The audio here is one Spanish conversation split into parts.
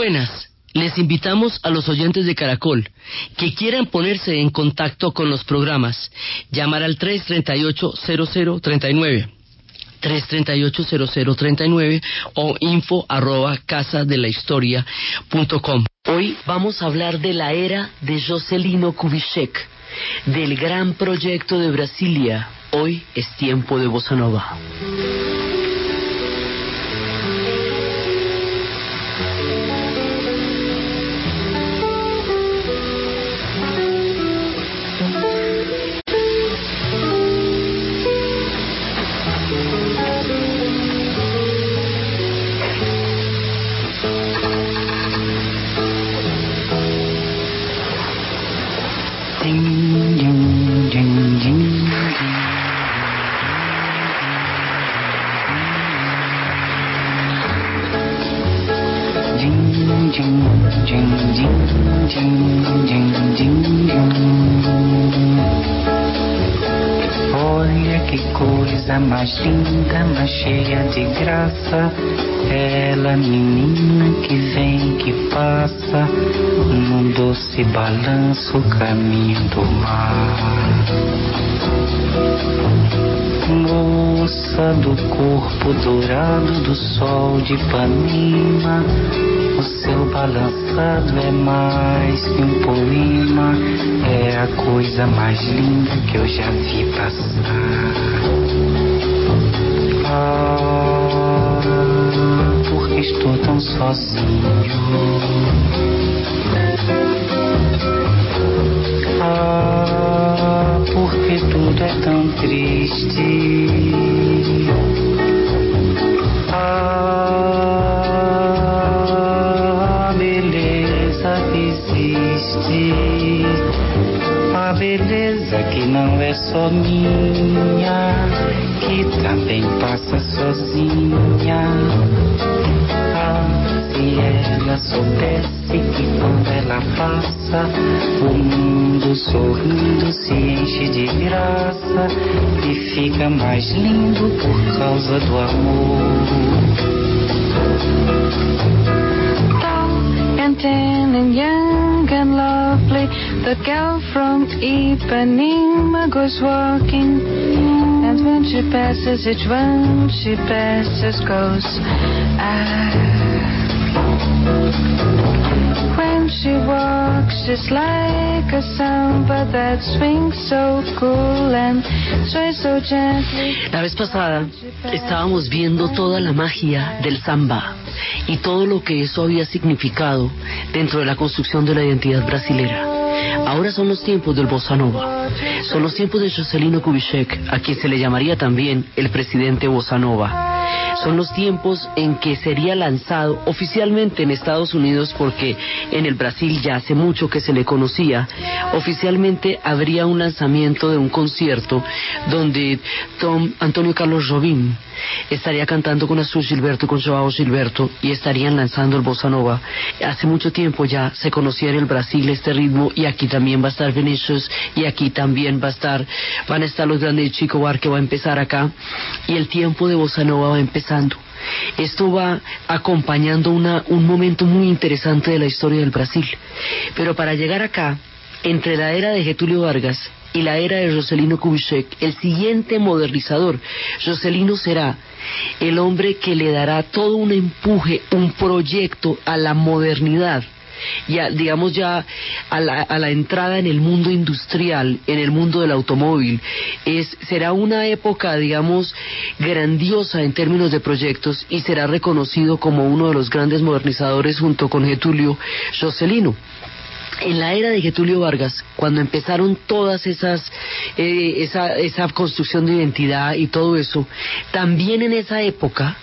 Buenas. Les invitamos a los oyentes de Caracol que quieran ponerse en contacto con los programas. Llamar al 338-0039. 338-0039 o info arroba casa de la historia punto com. Hoy vamos a hablar de la era de Jocelino Kubitschek, del gran proyecto de Brasilia. Hoy es tiempo de Bossa Nova. Linda, mais cheia de graça. Ela, menina que vem, que passa, num doce balanço, caminho do mar. Moça do corpo dourado do sol de Ipanema, o seu balançado é mais que um poema, é a coisa mais linda que eu já vi passar. Porque estou tão sozinho. Ah, porque tudo é tão triste. Ah, beleza que existe. A beleza que não é só minha, que também passa sozinha. Ah, se ela soubesse que quando ela passa, o mundo sorrindo se enche de graça e fica mais lindo por causa do amor. tall and and young and lovely. The girl from Ipanema goes walking. And when she passes, each one she passes goes. Ah. When she walks, she's like a samba that swings so cool and sways so gently. La vez pasada estábamos viendo toda la magia del samba y todo lo que eso había significado dentro de la construcción de la identidad brasilera. Ahora son los tiempos del bossa nova. Son los tiempos de Jocelino Kubitschek, a quien se le llamaría también el presidente bossa. Son los tiempos en que sería lanzado oficialmente en Estados Unidos, porque en el Brasil ya hace mucho que se le conocía. Oficialmente habría un lanzamiento de un concierto donde Tom Antonio Carlos Jobim estaría cantando con Azul Gilberto con Joao Gilberto y estarían lanzando el bossa nova. Hace mucho tiempo ya se conocía en el Brasil este ritmo y aquí también va a estar Vinicius y aquí también va a estar, van a estar los grandes de Chico Bar que va a empezar acá y el tiempo de bossa nova va Esto va acompañando una, un momento muy interesante de la historia del Brasil. Pero para llegar acá, entre la era de Getulio Vargas y la era de Jocelino Kubitschek, el siguiente modernizador, Jocelino será el hombre que le dará todo un empuje, un proyecto a la modernidad ya digamos ya a la, a la, entrada en el mundo industrial, en el mundo del automóvil. Es, será una época, digamos, grandiosa en términos de proyectos y será reconocido como uno de los grandes modernizadores junto con Getulio Jocelino en la era de Getulio Vargas, cuando empezaron todas esas, eh, esa, esa construcción de identidad y todo eso, también en esa época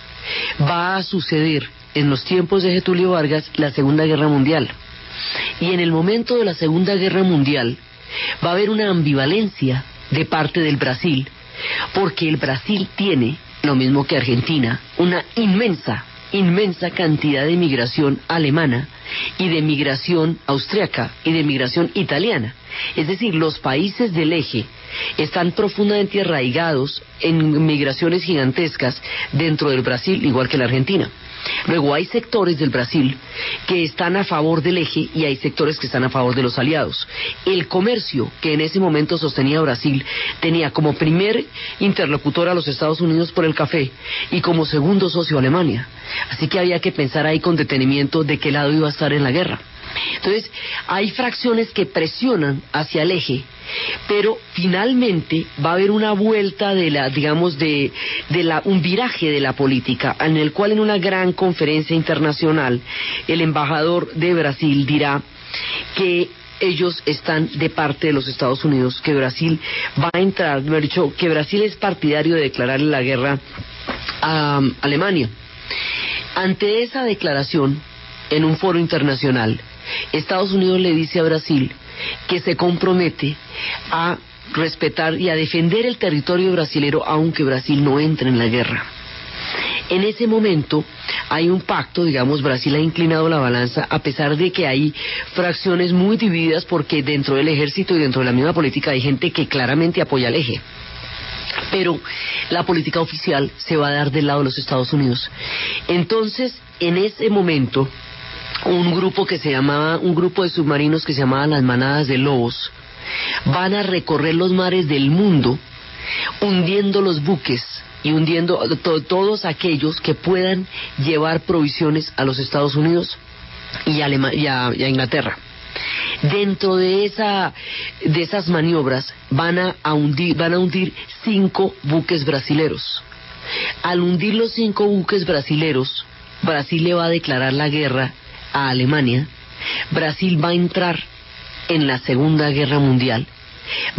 va a suceder en los tiempos de Getulio Vargas la Segunda Guerra Mundial. Y en el momento de la Segunda Guerra Mundial va a haber una ambivalencia de parte del Brasil, porque el Brasil tiene, lo mismo que Argentina, una inmensa, inmensa cantidad de migración alemana y de migración austriaca y de migración italiana. Es decir, los países del eje están profundamente arraigados en migraciones gigantescas dentro del Brasil, igual que la Argentina. Luego hay sectores del Brasil que están a favor del eje y hay sectores que están a favor de los aliados. El comercio que en ese momento sostenía Brasil tenía como primer interlocutor a los Estados Unidos por el café y como segundo socio a Alemania. Así que había que pensar ahí con detenimiento de qué lado iba a estar en la guerra. Entonces, hay fracciones que presionan hacia el eje, pero finalmente va a haber una vuelta de la, digamos, de, de la, un viraje de la política, en el cual en una gran conferencia internacional el embajador de Brasil dirá que ellos están de parte de los Estados Unidos, que Brasil va a entrar, me ha dicho, que Brasil es partidario de declararle la guerra a Alemania. Ante esa declaración, en un foro internacional, Estados Unidos le dice a Brasil que se compromete a respetar y a defender el territorio brasilero aunque Brasil no entre en la guerra. En ese momento hay un pacto, digamos, Brasil ha inclinado la balanza a pesar de que hay fracciones muy divididas porque dentro del ejército y dentro de la misma política hay gente que claramente apoya al eje. Pero la política oficial se va a dar del lado de los Estados Unidos. Entonces, en ese momento, un grupo que se llamaba, un grupo de submarinos que se llamaban las manadas de lobos, van a recorrer los mares del mundo hundiendo los buques y hundiendo todos aquellos que puedan llevar provisiones a los Estados Unidos y a, Inglaterra. Dentro de esa de esas maniobras van a, hundir van a hundir cinco buques brasileros. Al hundir los cinco buques brasileros, Brasil le va a declarar la guerra a Alemania, Brasil va a entrar en la Segunda Guerra Mundial,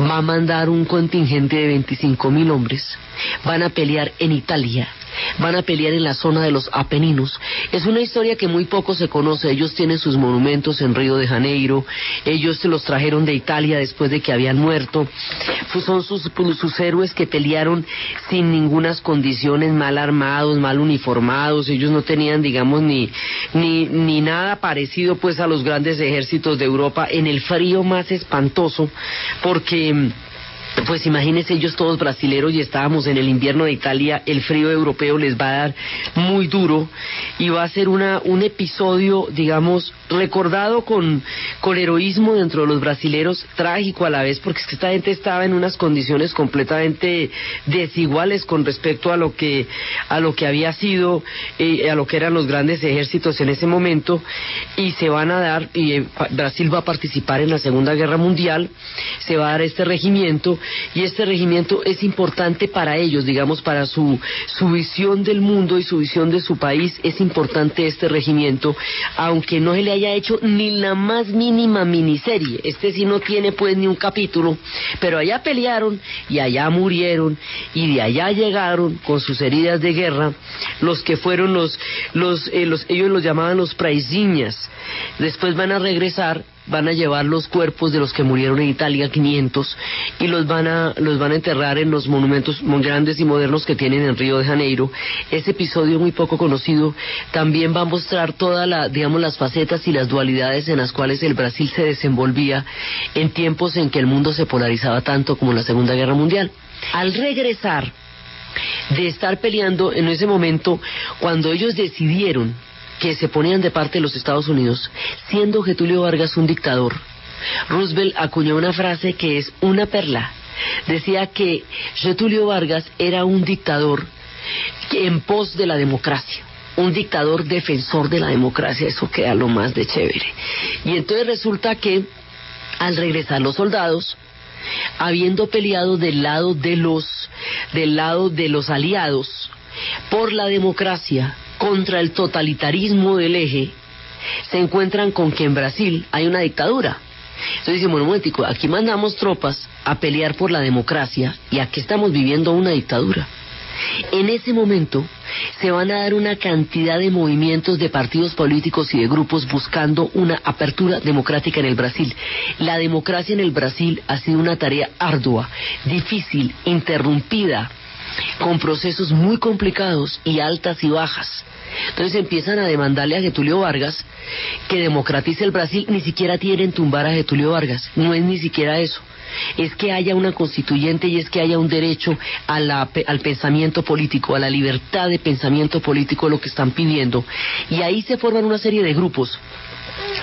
va a mandar un contingente de 25 mil hombres, van a pelear en Italia, van a pelear en la zona de los Apeninos. Es una historia que muy poco se conoce. Ellos tienen sus monumentos en Río de Janeiro, ellos se los trajeron de Italia después de que habían muerto. Son sus, sus héroes que pelearon sin ningunas condiciones, mal armados, mal uniformados. Ellos no tenían, digamos, ni, ni, ni nada parecido pues a los grandes ejércitos de Europa en el frío más espantoso, porque pues imagínense ellos todos brasileros y estábamos en el invierno de Italia, el frío europeo les va a dar muy duro y va a ser una, un episodio, digamos, recordado con, con heroísmo dentro de los brasileros, trágico a la vez, porque es que esta gente estaba en unas condiciones completamente desiguales con respecto a lo que, a lo que había sido, eh, a lo que eran los grandes ejércitos en ese momento, y se van a dar, y eh, Brasil va a participar en la Segunda Guerra Mundial, se va a dar este regimiento, y este regimiento es importante para ellos, digamos, para su, su visión del mundo y su visión de su país, es importante este regimiento, aunque no se le haya hecho ni la más mínima miniserie, este sí no tiene pues ni un capítulo, pero allá pelearon y allá murieron y de allá llegaron con sus heridas de guerra los que fueron los, los, eh, los ellos los llamaban los praisiñas, después van a regresar van a llevar los cuerpos de los que murieron en Italia, 500, y los van a, los van a enterrar en los monumentos grandes y modernos que tienen en Río de Janeiro. Ese episodio muy poco conocido también va a mostrar todas la, digamos, las facetas y las dualidades en las cuales el Brasil se desenvolvía en tiempos en que el mundo se polarizaba tanto como la Segunda Guerra Mundial. Al regresar de estar peleando en ese momento, cuando ellos decidieron que se ponían de parte de los Estados Unidos, siendo Getulio Vargas un dictador, Roosevelt acuñó una frase que es una perla. Decía que Getulio Vargas era un dictador en pos de la democracia un dictador defensor de la democracia, eso queda lo más de chévere. Y entonces resulta que al regresar los soldados, habiendo peleado del lado de los del lado de los aliados por la democracia, contra el totalitarismo del eje, se encuentran con que en Brasil hay una dictadura. Entonces dicen, bueno, un aquí mandamos tropas a pelear por la democracia y aquí estamos viviendo una dictadura. En ese momento se van a dar una cantidad de movimientos de partidos políticos y de grupos buscando una apertura democrática en el Brasil. La democracia en el Brasil ha sido una tarea ardua, difícil, interrumpida con procesos muy complicados y altas y bajas. Entonces empiezan a demandarle a Getulio Vargas que democratice el Brasil, ni siquiera tienen tumbar a Getulio Vargas, no es ni siquiera eso. Es que haya una constituyente y es que haya un derecho al pensamiento político, a la libertad de pensamiento político, lo que están pidiendo. Y ahí se forman una serie de grupos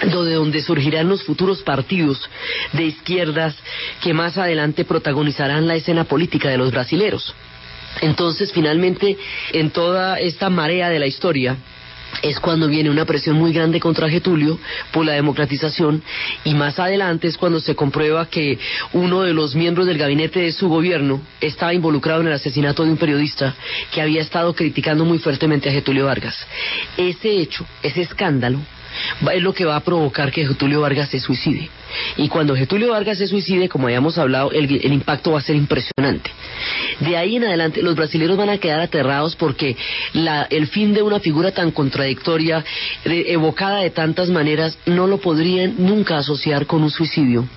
de donde surgirán los futuros partidos de izquierdas que más adelante protagonizarán la escena política de los brasileros. Entonces, finalmente, en toda esta marea de la historia, es cuando viene una presión muy grande contra Getulio por la democratización y más adelante es cuando se comprueba que uno de los miembros del gabinete de su gobierno estaba involucrado en el asesinato de un periodista que había estado criticando muy fuertemente a Getulio Vargas. Ese hecho, ese escándalo, es lo que va a provocar que Getulio Vargas se suicide. Y cuando Getulio Vargas se suicide, como habíamos hablado, el, impacto va a ser impresionante. De ahí en adelante los brasileños van a quedar aterrados porque el fin de una figura tan contradictoria, evocada de tantas maneras, no lo podrían nunca asociar con un suicidio.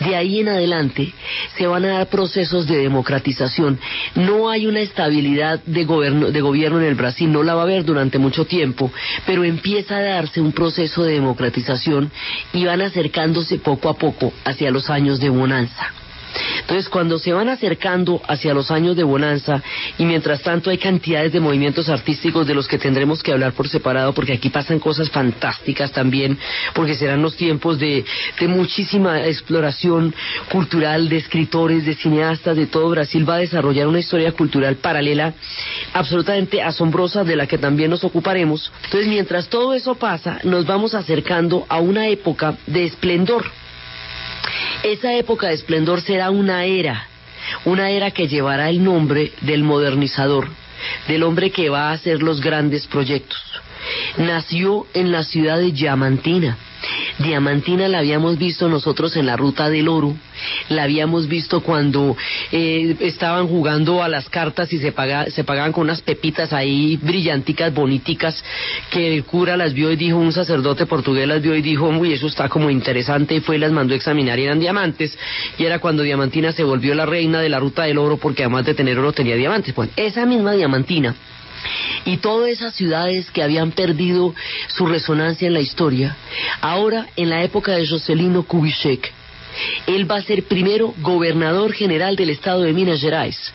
De ahí en adelante se van a dar procesos de democratización. No hay una estabilidad de gobierno, de gobierno en el Brasil, no la va a haber durante mucho tiempo, pero empieza a darse un proceso de democratización y van acercándose poco a poco hacia los años de bonanza. Entonces, cuando se van acercando hacia los años de bonanza y mientras tanto hay cantidades de movimientos artísticos de los que tendremos que hablar por separado, porque aquí pasan cosas fantásticas también, porque serán los tiempos de, de muchísima exploración cultural de escritores, de cineastas, de todo Brasil va a desarrollar una historia cultural paralela absolutamente asombrosa de la que también nos ocuparemos. Entonces, mientras todo eso pasa, nos vamos acercando a una época de esplendor esa época de esplendor será una era, una era que llevará el nombre del modernizador, del hombre que va a hacer los grandes proyectos. Nació en la ciudad de Diamantina, Diamantina la habíamos visto nosotros en la ruta del oro, la habíamos visto cuando eh, estaban jugando a las cartas y se, se pagaban con unas pepitas ahí brillanticas, boniticas, que el cura las vio y dijo, un sacerdote portugués las vio y dijo, uy, eso está como interesante y fue y las mandó a examinar y eran diamantes. Y era cuando Diamantina se volvió la reina de la ruta del oro porque además de tener oro tenía diamantes. Bueno, esa misma Diamantina y todas esas ciudades que habían perdido su resonancia en la historia, ahora en la época de Jocelino Kubitschek, él va a ser primero gobernador general del estado de Minas Gerais.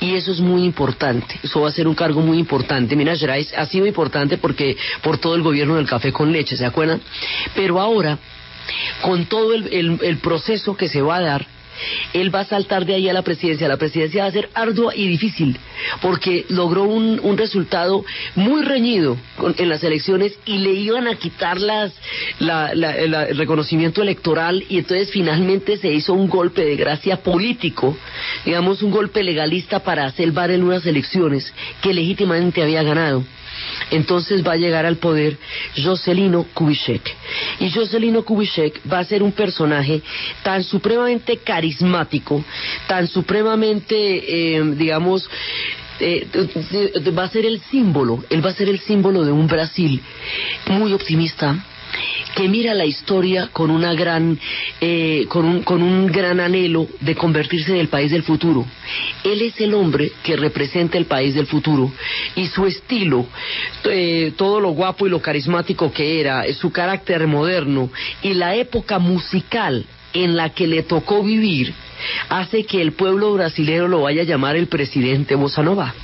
Y eso es muy importante, eso va a ser un cargo muy importante. Minas Gerais ha sido importante porque por todo el gobierno del café con leche, ¿se acuerdan? Pero ahora, con todo el proceso que se va a dar, él va a saltar de ahí a la presidencia. La presidencia va a ser ardua y difícil porque logró un, resultado muy reñido en las elecciones y le iban a quitar las, el reconocimiento electoral y entonces finalmente se hizo un golpe de gracia político, digamos un golpe legalista para salvar en unas elecciones que legítimamente había ganado entonces va a llegar al poder Jocelino Kubitschek. Y Jocelino Kubitschek va a ser un personaje tan supremamente carismático, tan supremamente, eh, digamos, eh, va a ser el símbolo, él va a ser el símbolo de un Brasil muy optimista, que mira la historia con una gran eh, con, un, con un gran anhelo de convertirse en el país del futuro. Él es el hombre que representa el país del futuro y su estilo, eh, todo lo guapo y lo carismático que era, su carácter moderno y la época musical en la que le tocó vivir hace que el pueblo brasileño lo vaya a llamar el presidente Bossa Nova.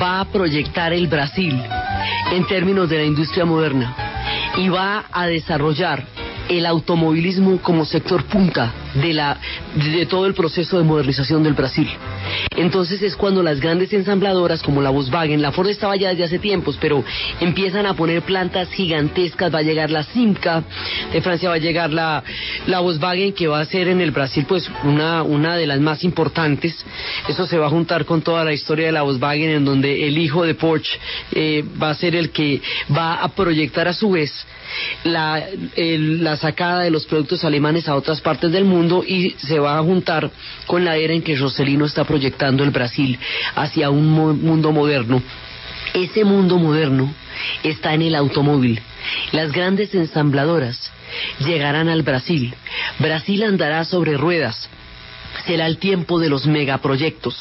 Va a proyectar el Brasil en términos de la industria moderna y va a desarrollar el automovilismo como sector punta de, la, de todo el proceso de modernización del Brasil. Entonces es cuando las grandes ensambladoras como la Volkswagen, la Ford estaba ya desde hace tiempos, pero empiezan a poner plantas gigantescas, va a llegar la Simca, de Francia va a llegar la, la Volkswagen que va a ser en el Brasil pues una, una de las más importantes. Eso se va a juntar con toda la historia de la Volkswagen en donde el hijo de Porsche eh, va a ser el que va a proyectar a su vez la, sacada de los productos alemanes a otras partes del mundo y se va a juntar con la era en que Roselino está proyectando el Brasil hacia un mundo moderno. Ese mundo moderno está en el automóvil. Las grandes ensambladoras llegarán al Brasil. Brasil andará sobre ruedas será el tiempo de los megaproyectos,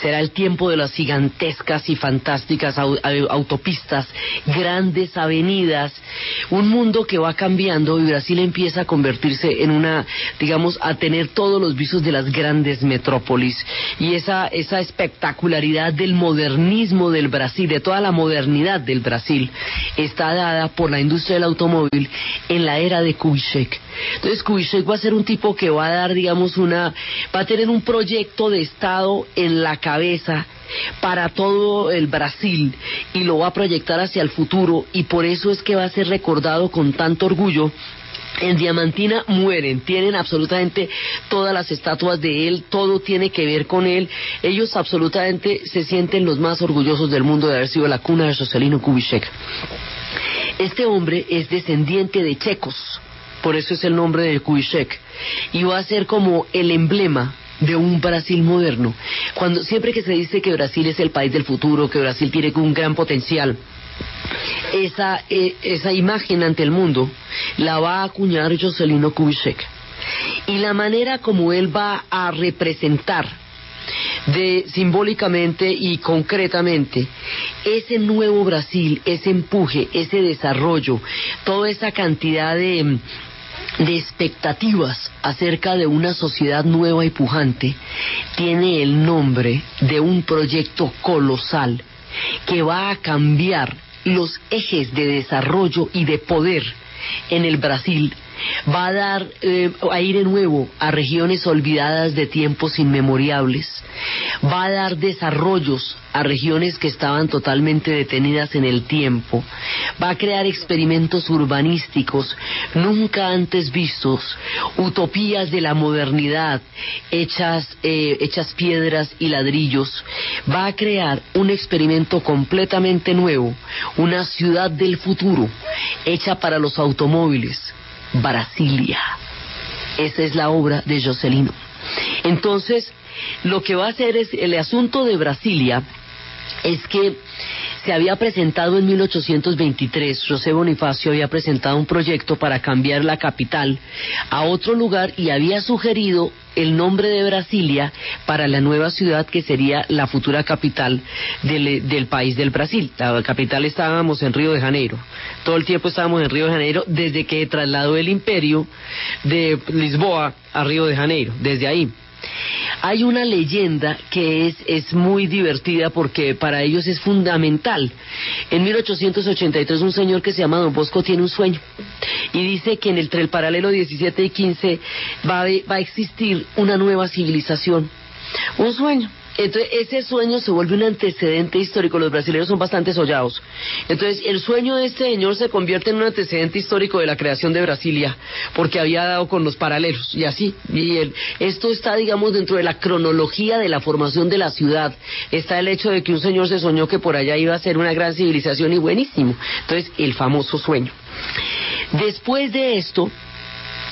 será el tiempo de las gigantescas y fantásticas autopistas, grandes avenidas, un mundo que va cambiando y Brasil empieza a convertirse en una, digamos, a tener todos los visos de las grandes metrópolis y esa, esa espectacularidad del modernismo del Brasil, de toda la modernidad del Brasil, está dada por la industria del automóvil en la era de Kubitschek. Entonces Kubitschek va a ser un tipo que va a dar, digamos, una va a tener un proyecto de Estado en la cabeza para todo el Brasil y lo va a proyectar hacia el futuro y por eso es que va a ser recordado con tanto orgullo en Diamantina mueren, tienen absolutamente todas las estatuas de él, todo tiene que ver con él. Ellos absolutamente se sienten los más orgullosos del mundo de haber sido la cuna de Joselino Kubitschek. Este hombre es descendiente de checos, por eso es el nombre de Kubitschek, y va a ser como el emblema de un Brasil moderno. Cuando siempre que se dice que Brasil es el país del futuro, que Brasil tiene un gran potencial, esa, eh, esa imagen ante el mundo la va a acuñar Joselino Kubitschek. Y la manera como él va a representar de simbólicamente y concretamente ese nuevo Brasil, ese empuje, ese desarrollo, toda esa cantidad de de expectativas acerca de una sociedad nueva y pujante tiene el nombre de un proyecto colosal que va a cambiar los ejes de desarrollo y de poder en el Brasil va a dar eh, aire nuevo a regiones olvidadas de tiempos inmemoriales, va a dar desarrollos a regiones que estaban totalmente detenidas en el tiempo, va a crear experimentos urbanísticos nunca antes vistos, utopías de la modernidad hechas, eh, hechas piedras y ladrillos, va a crear un experimento completamente nuevo, una ciudad del futuro hecha para los automóviles, Brasilia. Esa es la obra de Jocelino. Entonces, lo que va a hacer es el asunto de Brasilia es que se había presentado en 1823, José Bonifacio había presentado un proyecto para cambiar la capital a otro lugar y había sugerido el nombre de Brasilia para la nueva ciudad que sería la futura capital del, país del Brasil. La capital estábamos en Río de Janeiro. Todo el tiempo estábamos en Río de Janeiro desde que trasladó el imperio de Lisboa a Río de Janeiro, desde ahí. Hay una leyenda que es, es muy divertida porque para ellos es fundamental. En 1883 un señor que se llama Don Bosco tiene un sueño y dice que en el, entre el paralelo 17 y 15 va va a existir una nueva civilización. Un sueño. Entonces, ese sueño se vuelve un antecedente histórico. Los brasileños son bastante sollados. Entonces, el sueño de este señor se convierte en un antecedente histórico de la creación de Brasilia, porque había dado con los paralelos y así. Y esto está, digamos, dentro de la cronología de la formación de la ciudad. Está el hecho de que un señor se soñó que por allá iba a ser una gran civilización y buenísimo. Entonces, el famoso sueño. Después de esto,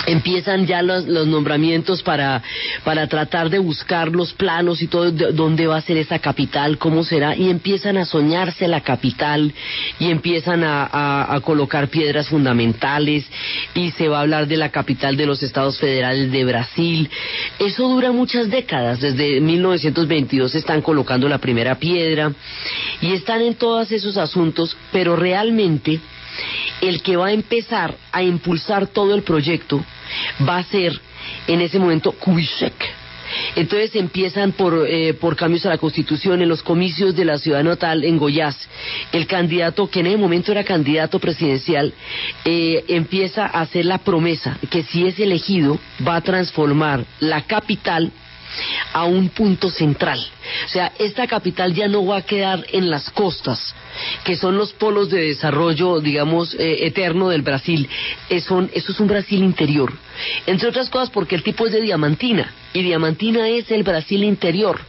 empiezan ya los, nombramientos para, para tratar de buscar los planos y todo, dónde va a ser esa capital, cómo será, y empiezan a soñarse la capital y empiezan a, a, colocar piedras fundamentales y se va a hablar de la capital de los estados federales de Brasil. Eso dura muchas décadas, desde 1922 están colocando la primera piedra y están en todos esos asuntos, pero realmente el que va a empezar a impulsar todo el proyecto va a ser en ese momento Kubitschek. Entonces empiezan por, eh, por cambios a la Constitución en los comicios de la ciudad natal en Goiás. El candidato, que en ese momento era candidato presidencial, eh, empieza a hacer la promesa que si es elegido va a transformar la capital a un punto central. O sea, esta capital ya no va a quedar en las costas, que son los polos de desarrollo, digamos, eh, eterno del Brasil. Es eso es un Brasil interior. Entre otras cosas porque el tipo es de Diamantina, y Diamantina es el Brasil interior.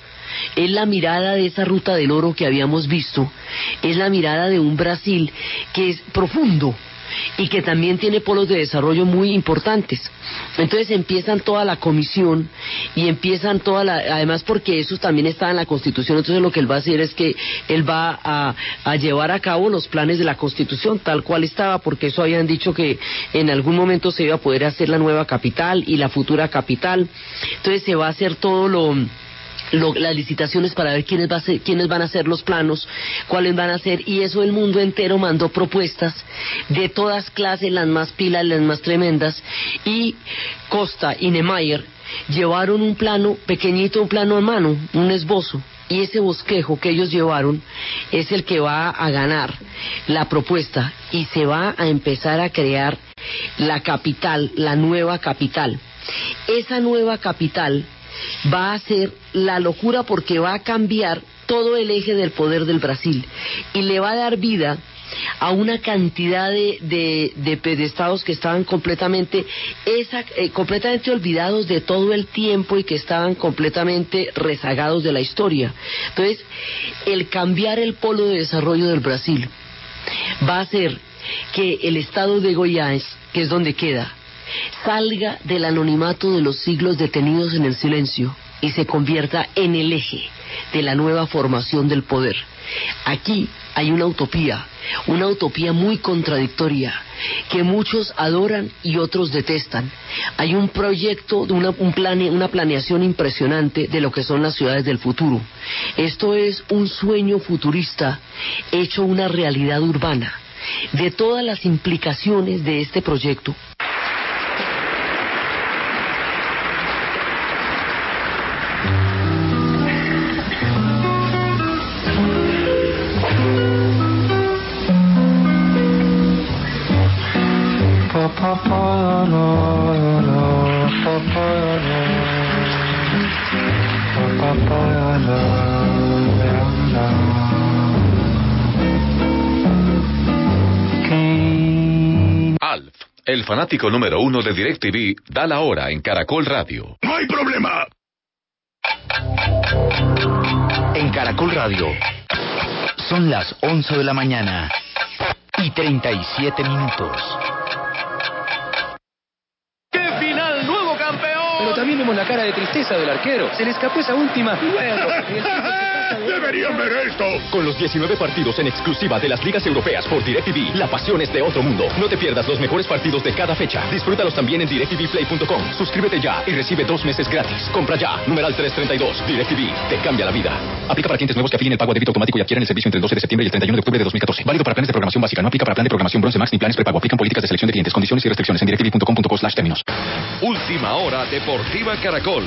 Es la mirada de esa ruta del oro que habíamos visto, es la mirada de un Brasil que es profundo, y que también tiene polos de desarrollo muy importantes. Entonces empiezan toda la comisión y empiezan toda la, además porque eso también está en la Constitución, entonces lo que él va a hacer es que él va a, a llevar a cabo los planes de la Constitución tal cual estaba, porque eso habían dicho que en algún momento se iba a poder hacer la nueva capital y la futura capital. Entonces se va a hacer todo lo las licitaciones para ver quiénes, va a ser, quiénes van a ser los planos, cuáles van a ser, y eso el mundo entero mandó propuestas de todas clases, las más pilas, las más tremendas, y Costa y Nemeyer llevaron un plano pequeñito, un plano a mano, un esbozo, y ese bosquejo que ellos llevaron es el que va a ganar la propuesta y se va a empezar a crear la capital, la nueva capital. Esa nueva capital va a ser la locura porque va a cambiar todo el eje del poder del Brasil y le va a dar vida a una cantidad de, de, de, estados que estaban completamente, esa, eh, completamente olvidados de todo el tiempo y que estaban completamente rezagados de la historia. Entonces, el cambiar el polo de desarrollo del Brasil va a hacer que el estado de Goiás, que es donde queda, salga del anonimato de los siglos detenidos en el silencio y se convierta en el eje de la nueva formación del poder. Aquí hay una utopía, una utopía muy contradictoria, que muchos adoran y otros detestan. Hay un proyecto, una, un una planeación impresionante de lo que son las ciudades del futuro. Esto es un sueño futurista hecho una realidad urbana. De todas las implicaciones de este proyecto, el fanático número uno de DirecTV, da la hora en Caracol Radio. ¡No hay problema! En Caracol Radio, son las 11 de la mañana y 37 minutos. también vemos la cara de tristeza del arquero. Se le escapó esa última. ¡Deberían ver esto! Con los 19 partidos en exclusiva de las ligas europeas por DirecTV, la pasión es de otro mundo. No te pierdas los mejores partidos de cada fecha. Disfrútalos también en directvplay.com. Suscríbete ya y recibe dos meses gratis. Compra ya. Numeral 332. DirecTV. Te cambia la vida. Aplica para clientes nuevos que afinen el pago a débito automático y adquieran el servicio entre el 12 de septiembre y el 31 de octubre de 2014. Válido para planes de programación básica. No aplica para plan de programación bronce max ni planes prepago. Aplican políticas de selección de clientes, condiciones y restricciones en directv.com.co slash términos. Última hora Deportiva Caracol.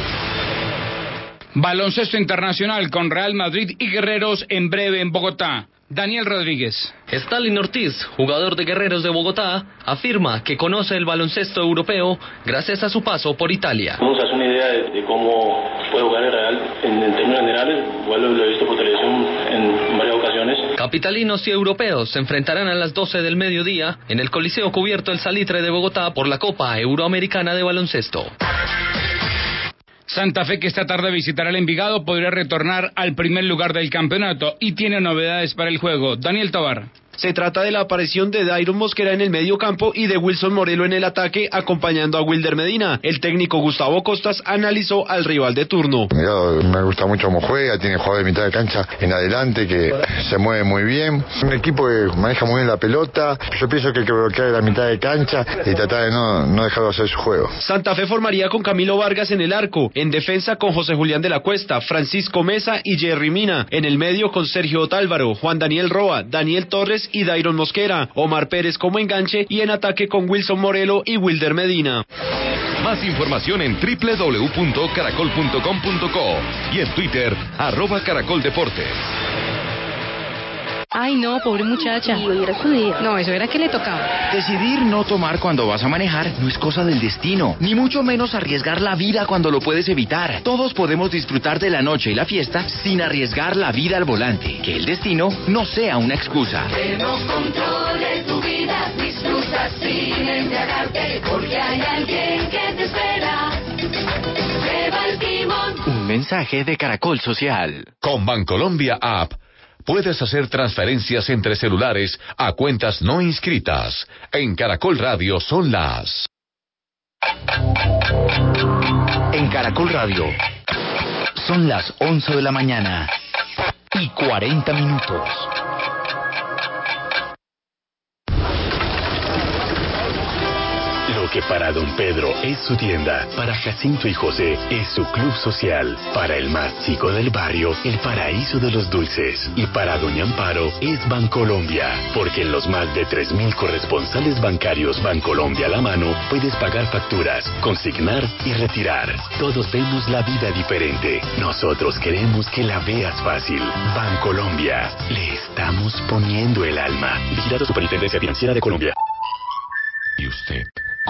Baloncesto internacional con Real Madrid y Guerreros en breve en Bogotá. Daniel Rodríguez. Stalin Ortiz, jugador de Guerreros de Bogotá, afirma que conoce el baloncesto europeo gracias a su paso por Italia. No se hace una idea de, cómo puede jugar el Real en, términos generales, igual lo, he visto por televisión en varias ocasiones. Capitalinos y europeos se enfrentarán a las 12 del mediodía en el Coliseo Cubierto El Salitre de Bogotá por la Copa Euroamericana de Baloncesto. Santa Fe, que esta tarde visitará el Envigado, podría retornar al primer lugar del campeonato y tiene novedades para el juego. Daniel Tobar. Se trata de la aparición de Dairon Mosquera en el medio campo y de Wilson Morelo en el ataque, acompañando a Wilder Medina. El técnico Gustavo Costas analizó al rival de turno. me gusta mucho cómo juega, tiene jugadores de mitad de cancha en adelante que se mueve muy bien. Un equipo que maneja muy bien la pelota. Yo pienso que hay que bloquear la mitad de cancha y tratar de no, no dejarlo hacer su juego. Santa Fe formaría con Camilo Vargas en el arco, en defensa con José Julián de la Cuesta, Francisco Mesa y Jerry Mina. En el medio con Sergio Otálvaro, Juan Daniel Roa, Daniel Torres y Dairon Mosquera, Omar Pérez como enganche y en ataque con Wilson Morelo y Wilder Medina. Más información en www.caracol.com.co y en Twitter, arroba caracoldeportes. Ay, no, pobre muchacha. Y hoy era su día. No, eso era que le tocaba. Decidir no tomar cuando vas a manejar no es cosa del destino, ni mucho menos arriesgar la vida cuando lo puedes evitar. Todos podemos disfrutar de la noche y la fiesta sin arriesgar la vida al volante. Que el destino no sea una excusa. Que no controle tu vida, disfruta sin embriagarte, porque hay alguien que te espera. Lleva el timón. Un mensaje de Caracol Social. Con Bancolombia App puedes hacer transferencias entre celulares a cuentas no inscritas. En Caracol Radio son las. En Caracol Radio son las 11 de la mañana y 40 minutos. Lo que para don Pedro es su tienda, para Jacinto y José es su club social, para el más chico del barrio, el paraíso de los dulces, y para doña Amparo es Bancolombia, porque en los más de 3.000 corresponsales bancarios Bancolombia a la mano puedes pagar facturas, consignar y retirar. Todos vemos la vida diferente. Nosotros queremos que la veas fácil. Bancolombia, le estamos poniendo el alma. Vigilado Superintendencia Financiera de Colombia.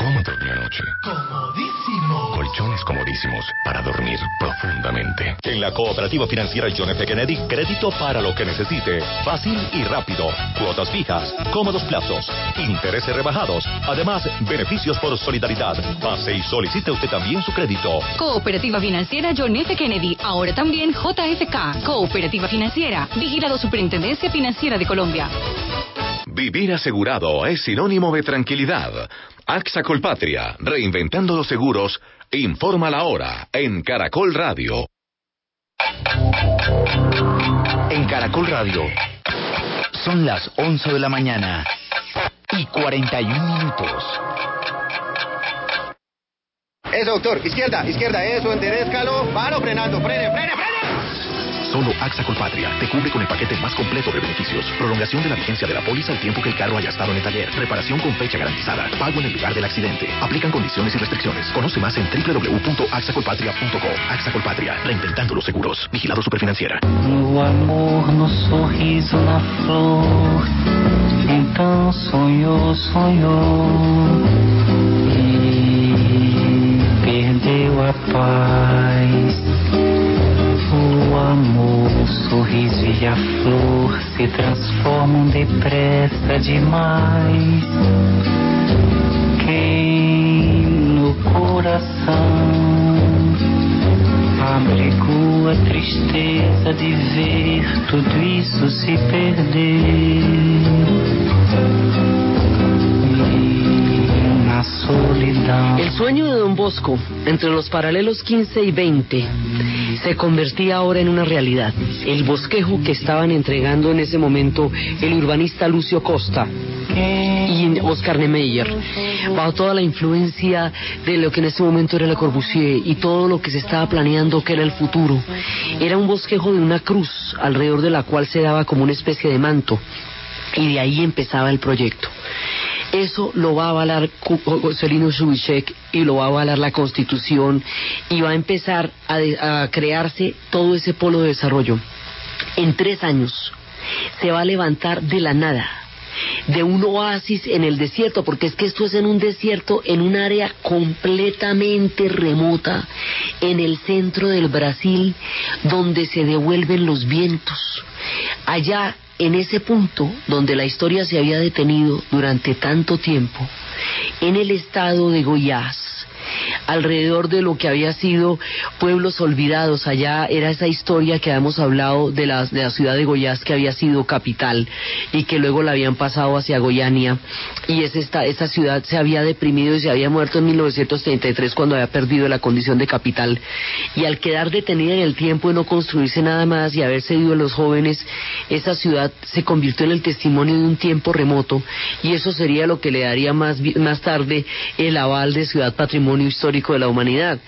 ¿Y usted cómo durmió anoche? Comodísimo. Colchones comodísimos para dormir profundamente. En la cooperativa financiera John F. Kennedy, crédito para lo que necesite. Fácil y rápido. Cuotas fijas, cómodos plazos, intereses rebajados. Además, beneficios por solidaridad. Pase y solicite usted también su crédito. Cooperativa Financiera John F. Kennedy, ahora también JFK. Cooperativa Financiera, vigilado Superintendencia Financiera de Colombia. Vivir asegurado es sinónimo de tranquilidad. AXA Colpatria, reinventando los seguros, informa la hora en Caracol Radio. En Caracol Radio son las 11 de la mañana y 41 minutos. Eso, doctor. Izquierda, izquierda, eso, enderezcalo. Paro, frenando, frene, frene, frene. Solo AXA Colpatria te cubre con el paquete más completo de beneficios. Prolongación de la vigencia de la póliza al tiempo que el carro haya estado en el taller. Reparación con fecha garantizada. Pago en el lugar del accidente. Aplican condiciones y restricciones. Conoce más en www.axacolpatria.co. AXA Colpatria. Reinventando los seguros. Vigilado Superfinanciera. No amor, no sorriso, na flor. Então sonhou, sonhou. E perdeu a paz. Sorriso e a flor se transformam depressa demais. Quem no coração abrigou a tristeza de ver tudo isso se perder. E na solidão. El sueño de Don Bosco, entre los paralelos 15 y 20, se convertía ahora en una realidad. El bosquejo que estaban entregando en ese momento el urbanista Lucio Costa y Oscar Niemeyer, bajo toda la influencia de lo que en ese momento era Le Corbusier y todo lo que se estaba planeando que era el futuro, era un bosquejo de una cruz alrededor de la cual se daba como una especie de manto y de ahí empezaba el proyecto. Eso lo va a avalar Celino Zubicek y lo va a avalar la Constitución y va a empezar a crearse todo ese polo de desarrollo. En tres años se va a levantar de la nada, de un oasis en el desierto, porque es que esto es en un desierto, en un área completamente remota, en el centro del Brasil, donde se devuelven los vientos. Allá, en ese punto donde la historia se había detenido durante tanto tiempo, en el estado de Goiás, alrededor de lo que había sido pueblos olvidados. Allá era esa historia que habíamos hablado de la, ciudad de Goiás que había sido capital y que luego la habían pasado hacia Goiania. Y es esta, ciudad se había deprimido y se había muerto en 1933 cuando había perdido la condición de capital. Y al quedar detenida en el tiempo y no construirse nada más y haberse ido los jóvenes, esa ciudad se convirtió en el testimonio de un tiempo remoto y eso sería lo que le daría más, más tarde el aval de ciudad patrimonio histórico de la humanidad.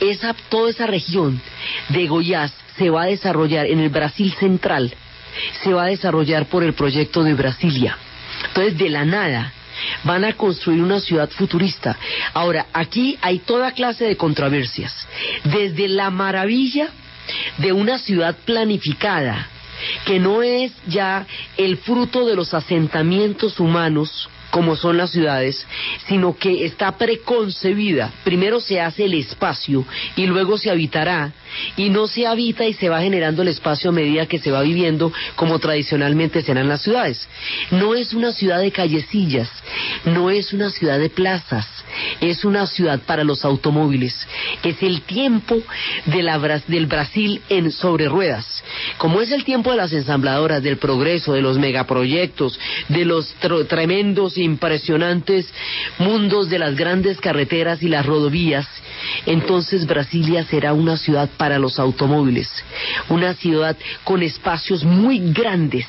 Esa, toda esa región de Goiás se va a desarrollar en el Brasil central, se va a desarrollar por el proyecto de Brasilia. Entonces, de la nada, van a construir una ciudad futurista. Ahora, aquí hay toda clase de controversias. Desde la maravilla de una ciudad planificada, que no es ya el fruto de los asentamientos humanos como son las ciudades, sino que está preconcebida. Primero se hace el espacio y luego se habitará y no se habita y se va generando el espacio a medida que se va viviendo como tradicionalmente serán las ciudades. No es una ciudad de callecillas, no es una ciudad de plazas, es una ciudad para los automóviles. Es el tiempo de la, del Brasil en sobre ruedas. Como es el tiempo de las ensambladoras, del progreso, de los megaproyectos, de los tremendos, impresionantes mundos de las grandes carreteras y las rodovías, entonces Brasilia será una ciudad para los automóviles, una ciudad con espacios muy grandes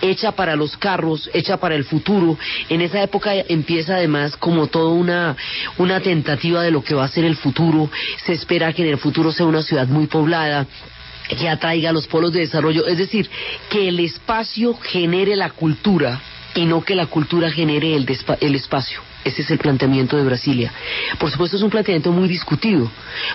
hecha para los carros, hecha para el futuro. En esa época empieza además como toda una, una tentativa de lo que va a ser el futuro. Se espera que en el futuro sea una ciudad muy poblada que atraiga los polos de desarrollo, es decir, que el espacio genere la cultura y no que la cultura genere el, el espacio. Ese es el planteamiento de Brasilia. Por supuesto es un planteamiento muy discutido,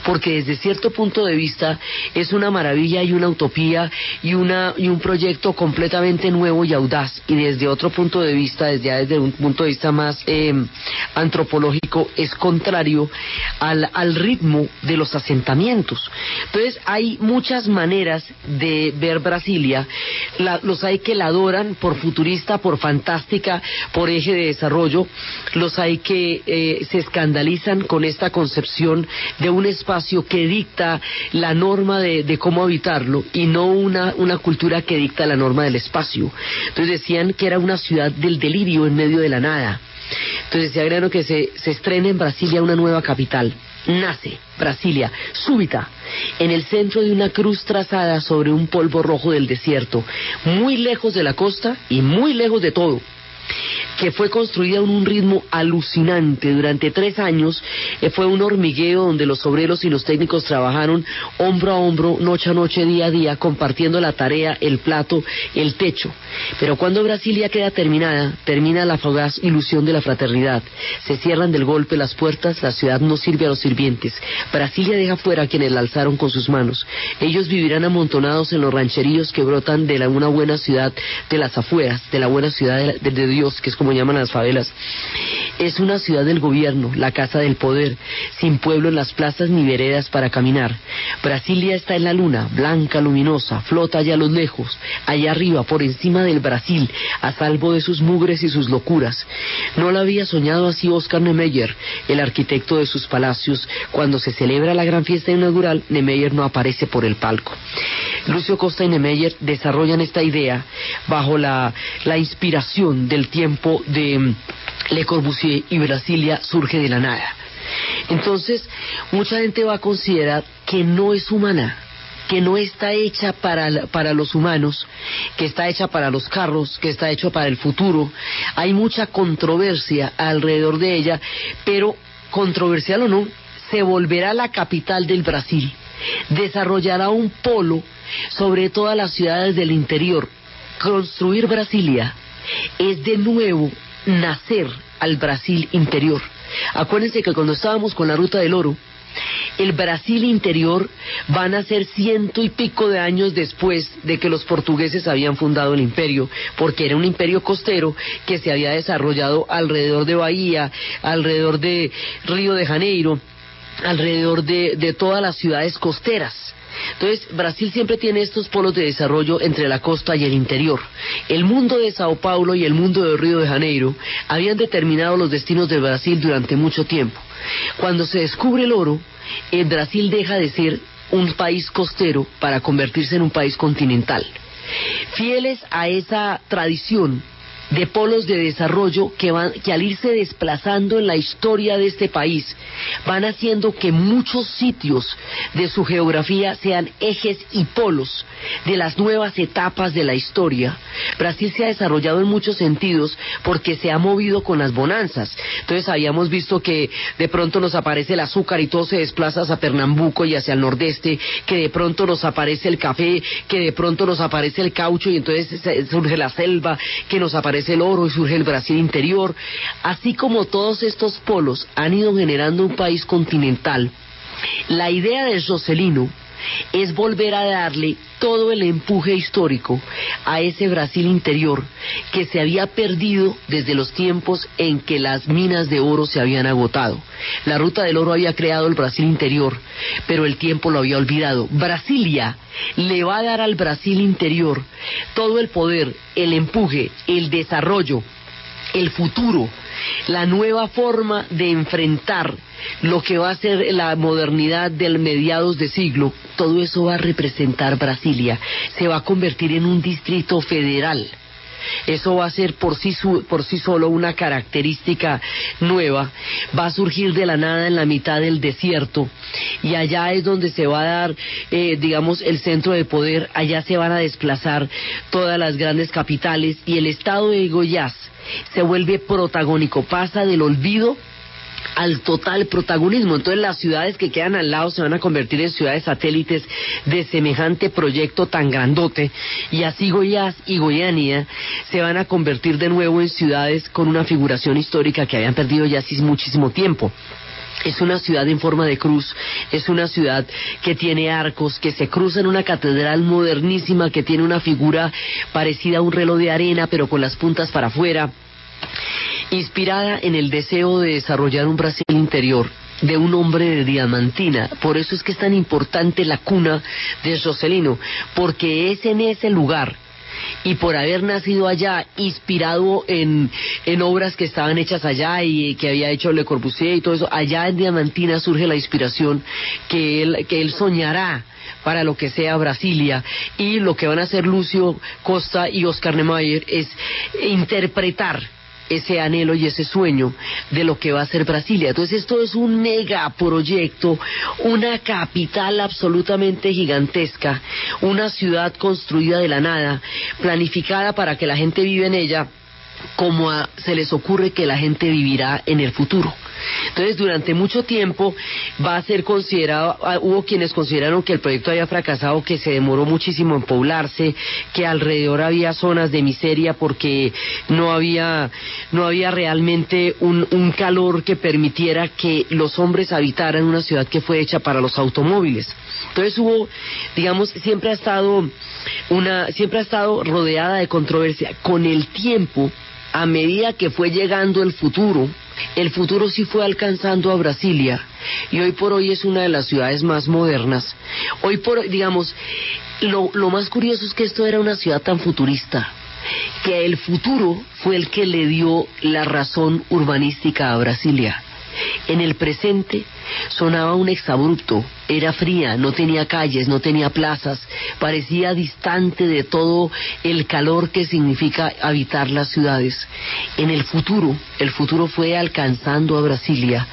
porque desde cierto punto de vista es una maravilla y una utopía y, una, y un proyecto completamente nuevo y audaz. Y desde otro punto de vista, desde, desde un punto de vista más eh, antropológico, es contrario al, al ritmo de los asentamientos. Entonces hay muchas maneras de ver Brasilia. La- los hay que la adoran por futurista, por fantástica, por eje de desarrollo. Los hay que eh, se escandalizan con esta concepción de un espacio que dicta la norma de, cómo habitarlo y no una, una cultura que dicta la norma del espacio. Entonces decían que era una ciudad del delirio en medio de la nada. Entonces decía Adriano que se, se estrena en Brasilia una nueva capital. Nace Brasilia, súbita, en el centro de una cruz trazada sobre un polvo rojo del desierto, muy lejos de la costa y muy lejos de todo que fue construida en un ritmo alucinante. Durante tres años eh, fue un hormigueo donde los obreros y los técnicos trabajaron hombro a hombro, noche a noche, día a día, compartiendo la tarea, el plato, el techo. Pero cuando Brasilia queda terminada, termina la fugaz ilusión de la fraternidad. Se cierran del golpe las puertas, la ciudad no sirve a los sirvientes. Brasilia deja fuera a quienes la alzaron con sus manos. Ellos vivirán amontonados en los rancheríos que brotan de la, una buena ciudad de las afueras, de la buena ciudad de, de Dios, que es como llaman las favelas. Es una ciudad del gobierno, la casa del poder, sin pueblo en las plazas ni veredas para caminar. Brasilia está en la luna, blanca, luminosa, flota allá a lo lejos, allá arriba, por encima del Brasil, a salvo de sus mugres y sus locuras. No la había soñado así Oscar Niemeyer, el arquitecto de sus palacios. Cuando se celebra la gran fiesta inaugural, Niemeyer no aparece por el palco. Lucio Costa y Niemeyer desarrollan esta idea bajo la inspiración del tiempo de mm, Le Corbusier y Brasilia surge de la nada. Entonces, mucha gente va a considerar que no es humana, que no está hecha para, para los humanos, que está hecha para los carros, que está hecha para el futuro. Hay mucha controversia alrededor de ella, pero controversial o no, se volverá la capital del Brasil. Desarrollará un polo sobre todas las ciudades del interior. Construir Brasilia es de nuevo nacer al Brasil interior. Acuérdense que cuando estábamos con la ruta del oro, el Brasil interior van a ser ciento y pico de años después de que los portugueses habían fundado el imperio, porque era un imperio costero que se había desarrollado alrededor de Bahía, alrededor de Río de Janeiro, alrededor de, de todas las ciudades costeras. Entonces, Brasil siempre tiene estos polos de desarrollo entre la costa y el interior. El mundo de Sao Paulo y el mundo de Río de Janeiro habían determinado los destinos de Brasil durante mucho tiempo. Cuando se descubre el oro, el Brasil deja de ser un país costero para convertirse en un país continental. Fieles a esa tradición de polos de desarrollo que, van, que al irse desplazando en la historia de este país van haciendo que muchos sitios de su geografía sean ejes y polos de las nuevas etapas de la historia. Brasil se ha desarrollado en muchos sentidos porque se ha movido con las bonanzas. Entonces habíamos visto que de pronto nos aparece el azúcar y todo se desplaza hacia Pernambuco y hacia el nordeste, que de pronto nos aparece el café, que de pronto nos aparece el caucho y entonces surge la selva, que nos aparece el oro y surge el Brasil interior. Así como todos estos polos han ido generando un país continental, la idea de Joselino es volver a darle todo el empuje histórico a ese Brasil interior que se había perdido desde los tiempos en que las minas de oro se habían agotado. La ruta del oro había creado el Brasil interior, pero el tiempo lo había olvidado. Brasilia le va a dar al Brasil interior todo el poder, el empuje, el desarrollo, el futuro, la nueva forma de enfrentar lo que va a ser la modernidad del mediados de siglo, todo eso va a representar Brasilia, se va a convertir en un distrito federal. Eso va a ser por sí, por sí solo una característica nueva. Va a surgir de la nada en la mitad del desierto y allá es donde se va a dar, eh, digamos, el centro de poder. Allá se van a desplazar todas las grandes capitales y el estado de Goiás se vuelve protagónico, pasa del olvido al total protagonismo. Entonces las ciudades que quedan al lado se van a convertir en ciudades satélites de semejante proyecto tan grandote y así Goiás y Goiânia se van a convertir de nuevo en ciudades con una figuración histórica que habían perdido ya hace muchísimo tiempo. Es una ciudad en forma de cruz, es una ciudad que tiene arcos, que se cruza en una catedral modernísima, que tiene una figura parecida a un reloj de arena, pero con las puntas para afuera inspirada en el deseo de desarrollar un Brasil interior de un hombre de diamantina. Por eso es que es tan importante la cuna de Joselino, porque es en ese lugar y por haber nacido allá, inspirado en, en obras que estaban hechas allá y que había hecho Le Corbusier y todo eso, allá en Diamantina surge la inspiración que él, que él soñará para lo que sea Brasilia y lo que van a hacer Lucio Costa y Oscar Niemeyer es interpretar ese anhelo y ese sueño de lo que va a ser Brasilia. Entonces esto es un megaproyecto, una capital absolutamente gigantesca, una ciudad construida de la nada, planificada para que la gente viva en ella como se les ocurre que la gente vivirá en el futuro. Entonces, durante mucho tiempo va a ser considerado, ah, hubo quienes consideraron que el proyecto había fracasado, que se demoró muchísimo en poblarse, que alrededor había zonas de miseria porque no había, no había realmente un, un calor que permitiera que los hombres habitaran una ciudad que fue hecha para los automóviles. Entonces hubo, digamos, siempre ha estado una, siempre ha estado rodeada de controversia. Con el tiempo, a medida que fue llegando el futuro, el futuro sí fue alcanzando a Brasilia y hoy por hoy es una de las ciudades más modernas. Hoy por hoy, digamos, lo, lo más curioso es que esto era una ciudad tan futurista que el futuro fue el que le dio la razón urbanística a Brasilia. En el presente sonaba un exabrupto, era fría, no tenía calles, no tenía plazas, parecía distante de todo el calor que significa habitar las ciudades. En el futuro, el futuro fue alcanzando a Brasilia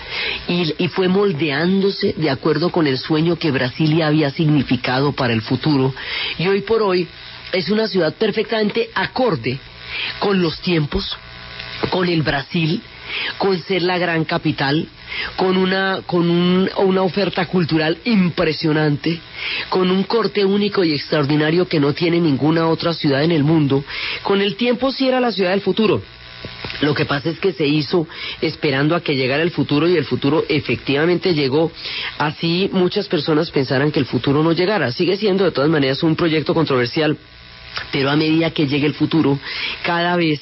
y, fue moldeándose de acuerdo con el sueño que Brasilia había significado para el futuro. Y hoy por hoy es una ciudad perfectamente acorde con los tiempos, con el Brasil, con ser la gran capital, con una, con un, una oferta cultural impresionante, con un corte único y extraordinario que no tiene ninguna otra ciudad en el mundo. Con el tiempo sí era la ciudad del futuro. Lo que pasa es que se hizo esperando a que llegara el futuro y el futuro efectivamente llegó. Así muchas personas pensaran que el futuro no llegara. Sigue siendo de todas maneras un proyecto controversial, pero a medida que llegue el futuro, cada vez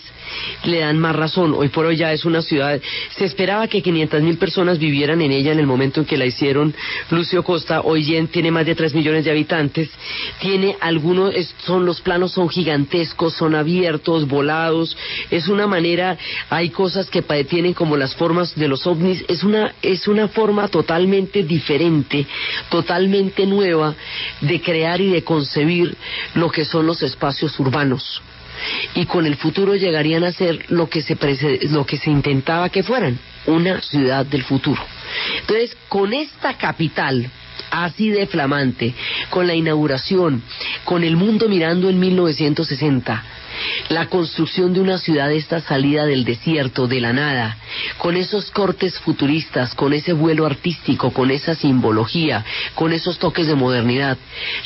le dan más razón. Hoy por hoy ya es una ciudad. Se esperaba que 500 mil personas vivieran en ella en el momento en que la hicieron. Lucio Costa hoy tiene más de 3 millones de habitantes. Tiene algunos, son los planos son gigantescos, son abiertos, volados. Es una manera, hay cosas que tienen como las formas de los ovnis. Es una, es una forma totalmente diferente, totalmente nueva de crear y de concebir lo que son los espacios urbanos y con el futuro llegarían a ser lo que se, lo que se intentaba que fueran, una ciudad del futuro. Entonces, con esta capital así de flamante, con la inauguración, con el mundo mirando en 1960, la construcción de una ciudad esta salida del desierto, de la nada, con esos cortes futuristas, con ese vuelo artístico, con esa simbología, con esos toques de modernidad,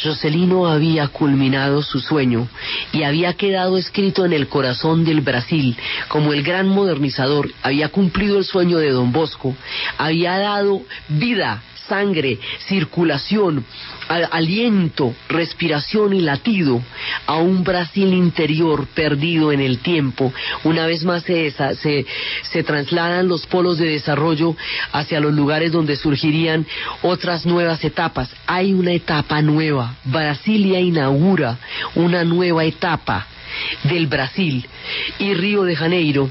Joselino había culminado su sueño y había quedado escrito en el corazón del Brasil como el gran modernizador, había cumplido el sueño de Don Bosco, había dado vida sangre, circulación, aliento, respiración y latido a un Brasil interior perdido en el tiempo. Una vez más se, se, trasladan los polos de desarrollo hacia los lugares donde surgirían otras nuevas etapas. Hay una etapa nueva. Brasilia inaugura una nueva etapa del Brasil y Río de Janeiro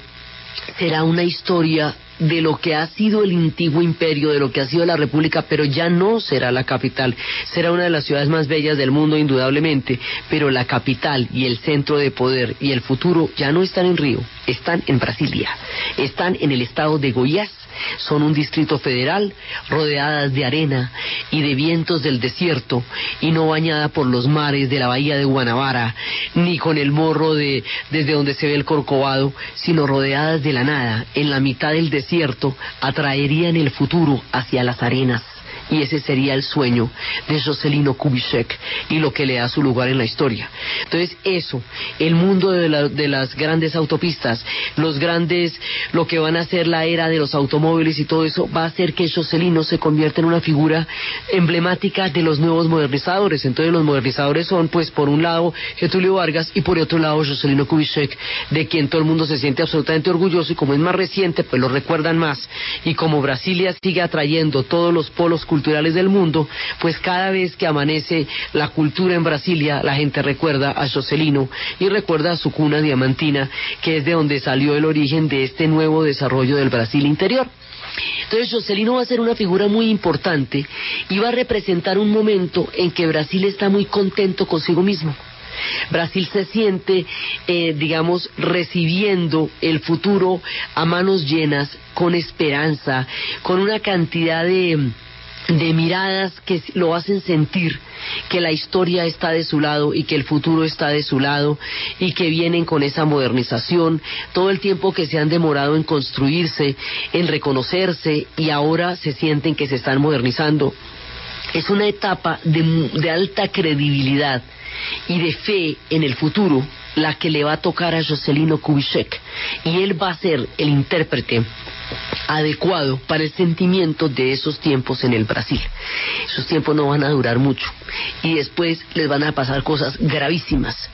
será una historia de lo que ha sido el antiguo imperio, de lo que ha sido la república, pero ya no será la capital. Será una de las ciudades más bellas del mundo, indudablemente, pero la capital y el centro de poder y el futuro ya no están en Río, están en Brasilia, están en el estado de Goiás son un distrito federal rodeadas de arena y de vientos del desierto y no bañada por los mares de la bahía de Guanabara, ni con el morro de desde donde se ve el Corcovado, sino rodeadas de la nada, en la mitad del desierto, atraerían el futuro hacia las arenas y ese sería el sueño de Jocelino Kubitschek y lo que le da su lugar en la historia. Entonces eso, el mundo de, de las grandes autopistas, los grandes, lo que van a ser la era de los automóviles y todo eso, va a hacer que Jocelino se convierta en una figura emblemática de los nuevos modernizadores. Entonces los modernizadores son, pues, por un lado Getulio Vargas y por otro lado Jocelino Kubitschek, de quien todo el mundo se siente absolutamente orgulloso y como es más reciente, pues lo recuerdan más. Y como Brasilia sigue atrayendo todos los polos culturales, culturales del mundo, pues cada vez que amanece la cultura en Brasilia, la gente recuerda a Jocelino y recuerda a su cuna diamantina, que es de donde salió el origen de este nuevo desarrollo del Brasil interior. Entonces Jocelino va a ser una figura muy importante y va a representar un momento en que Brasil está muy contento consigo mismo. Brasil se siente, eh, digamos, recibiendo el futuro a manos llenas, con esperanza, con una cantidad de de miradas que lo hacen sentir que la historia está de su lado y que el futuro está de su lado y que vienen con esa modernización, todo el tiempo que se han demorado en construirse, en reconocerse y ahora se sienten que se están modernizando. Es una etapa de, alta credibilidad y de fe en el futuro la que le va a tocar a Jocelino Kubitschek y él va a ser el intérprete adecuado para el sentimiento de esos tiempos en el Brasil. Esos tiempos no van a durar mucho y después les van a pasar cosas gravísimas.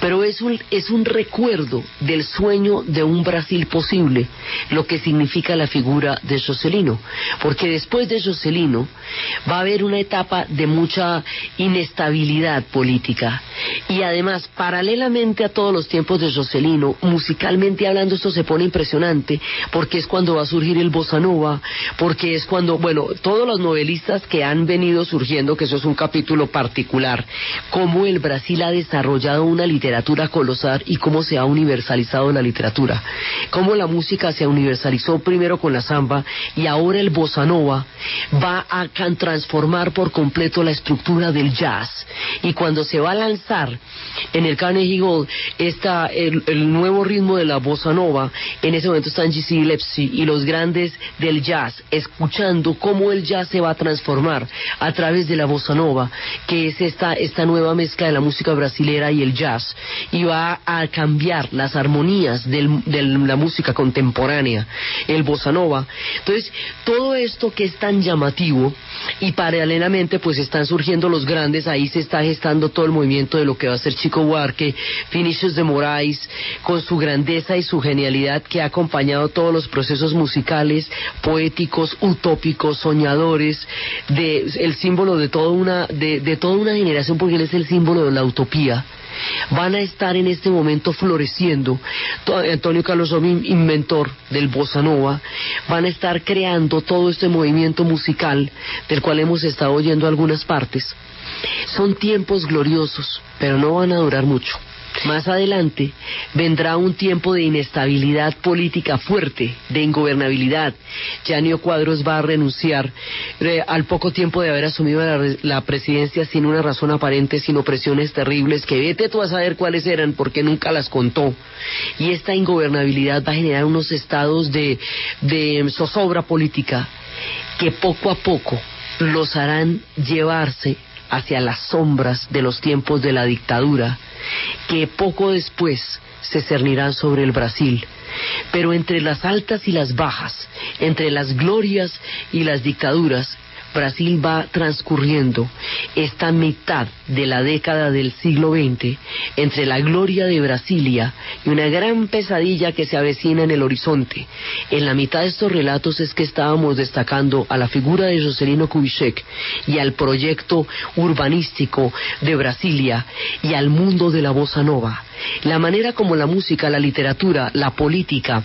Pero es un, es un recuerdo del sueño de un Brasil posible, lo que significa la figura de Jocelino. Porque después de Jocelino va a haber una etapa de mucha inestabilidad política. Y además, paralelamente a todos los tiempos de Jocelino, musicalmente hablando, esto se pone impresionante, porque es cuando va a surgir el bossa nova, porque es cuando, bueno, todos los novelistas que han venido surgiendo, que eso es un capítulo particular, cómo el Brasil ha desarrollado una literatura colosal y cómo se ha universalizado la literatura, cómo la música se universalizó primero con la samba y ahora el bossa nova va a transformar por completo la estructura del jazz y cuando se va a lanzar en el Carnegie Hall esta, el, nuevo ritmo de la bossa nova, en ese momento están G.C. Gillespie y los grandes del jazz, escuchando cómo el jazz se va a transformar a través de la bossa nova, que es esta, esta nueva mezcla de la música brasilera y el jazz, y va a cambiar las armonías de la música contemporánea, el bossa nova. Entonces, todo esto que es tan llamativo, y paralelamente pues están surgiendo los grandes, ahí se está gestando todo el movimiento de lo que va a ser Chico Buarque, Vinicius de Moraes, con su grandeza y su genialidad que ha acompañado todos los procesos musicales, poéticos, utópicos, soñadores, de, el símbolo de toda una, de, de toda una generación, porque él es el símbolo de la utopía van a estar en este momento floreciendo. Antonio Carlos Obin, inventor del bossa nova, van a estar creando todo este movimiento musical del cual hemos estado oyendo algunas partes. Son tiempos gloriosos, pero no van a durar mucho. Más adelante vendrá un tiempo de inestabilidad política fuerte, de ingobernabilidad. Yanio Cuadros va a renunciar eh, al poco tiempo de haber asumido la, presidencia sin una razón aparente, sin opresiones terribles, que vete tú a saber cuáles eran porque nunca las contó. Y esta ingobernabilidad va a generar unos estados de, de zozobra política que poco a poco los harán llevarse hacia las sombras de los tiempos de la dictadura, que poco después se cernirán sobre el Brasil. Pero entre las altas y las bajas, entre las glorias y las dictaduras, Brasil va transcurriendo esta mitad de la década del siglo XX entre la gloria de Brasilia y una gran pesadilla que se avecina en el horizonte. En la mitad de estos relatos es que estábamos destacando a la figura de Joselino Kubitschek y al proyecto urbanístico de Brasilia y al mundo de la bossa nova. La manera como la música, la literatura, la política,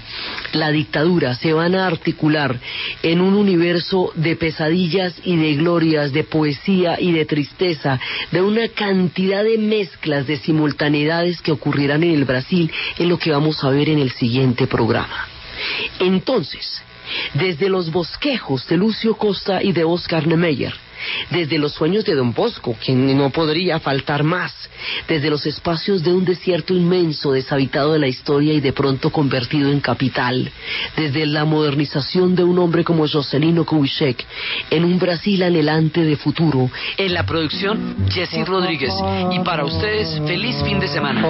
la dictadura se van a articular en un universo de pesadillas y de glorias, de poesía y de tristeza, de una cantidad de mezclas, de simultaneidades que ocurrirán en el Brasil, en lo que vamos a ver en el siguiente programa. Entonces, desde los bosquejos de Lucio Costa y de Oscar Niemeyer, desde los sueños de Don Bosco, quien no podría faltar más, desde los espacios de un desierto inmenso deshabitado de la historia y de pronto convertido en capital, desde la modernización de un hombre como Joselino Kubitschek, en un Brasil anhelante de futuro. En la producción, Jesse Rodríguez. Y para ustedes, feliz fin de semana.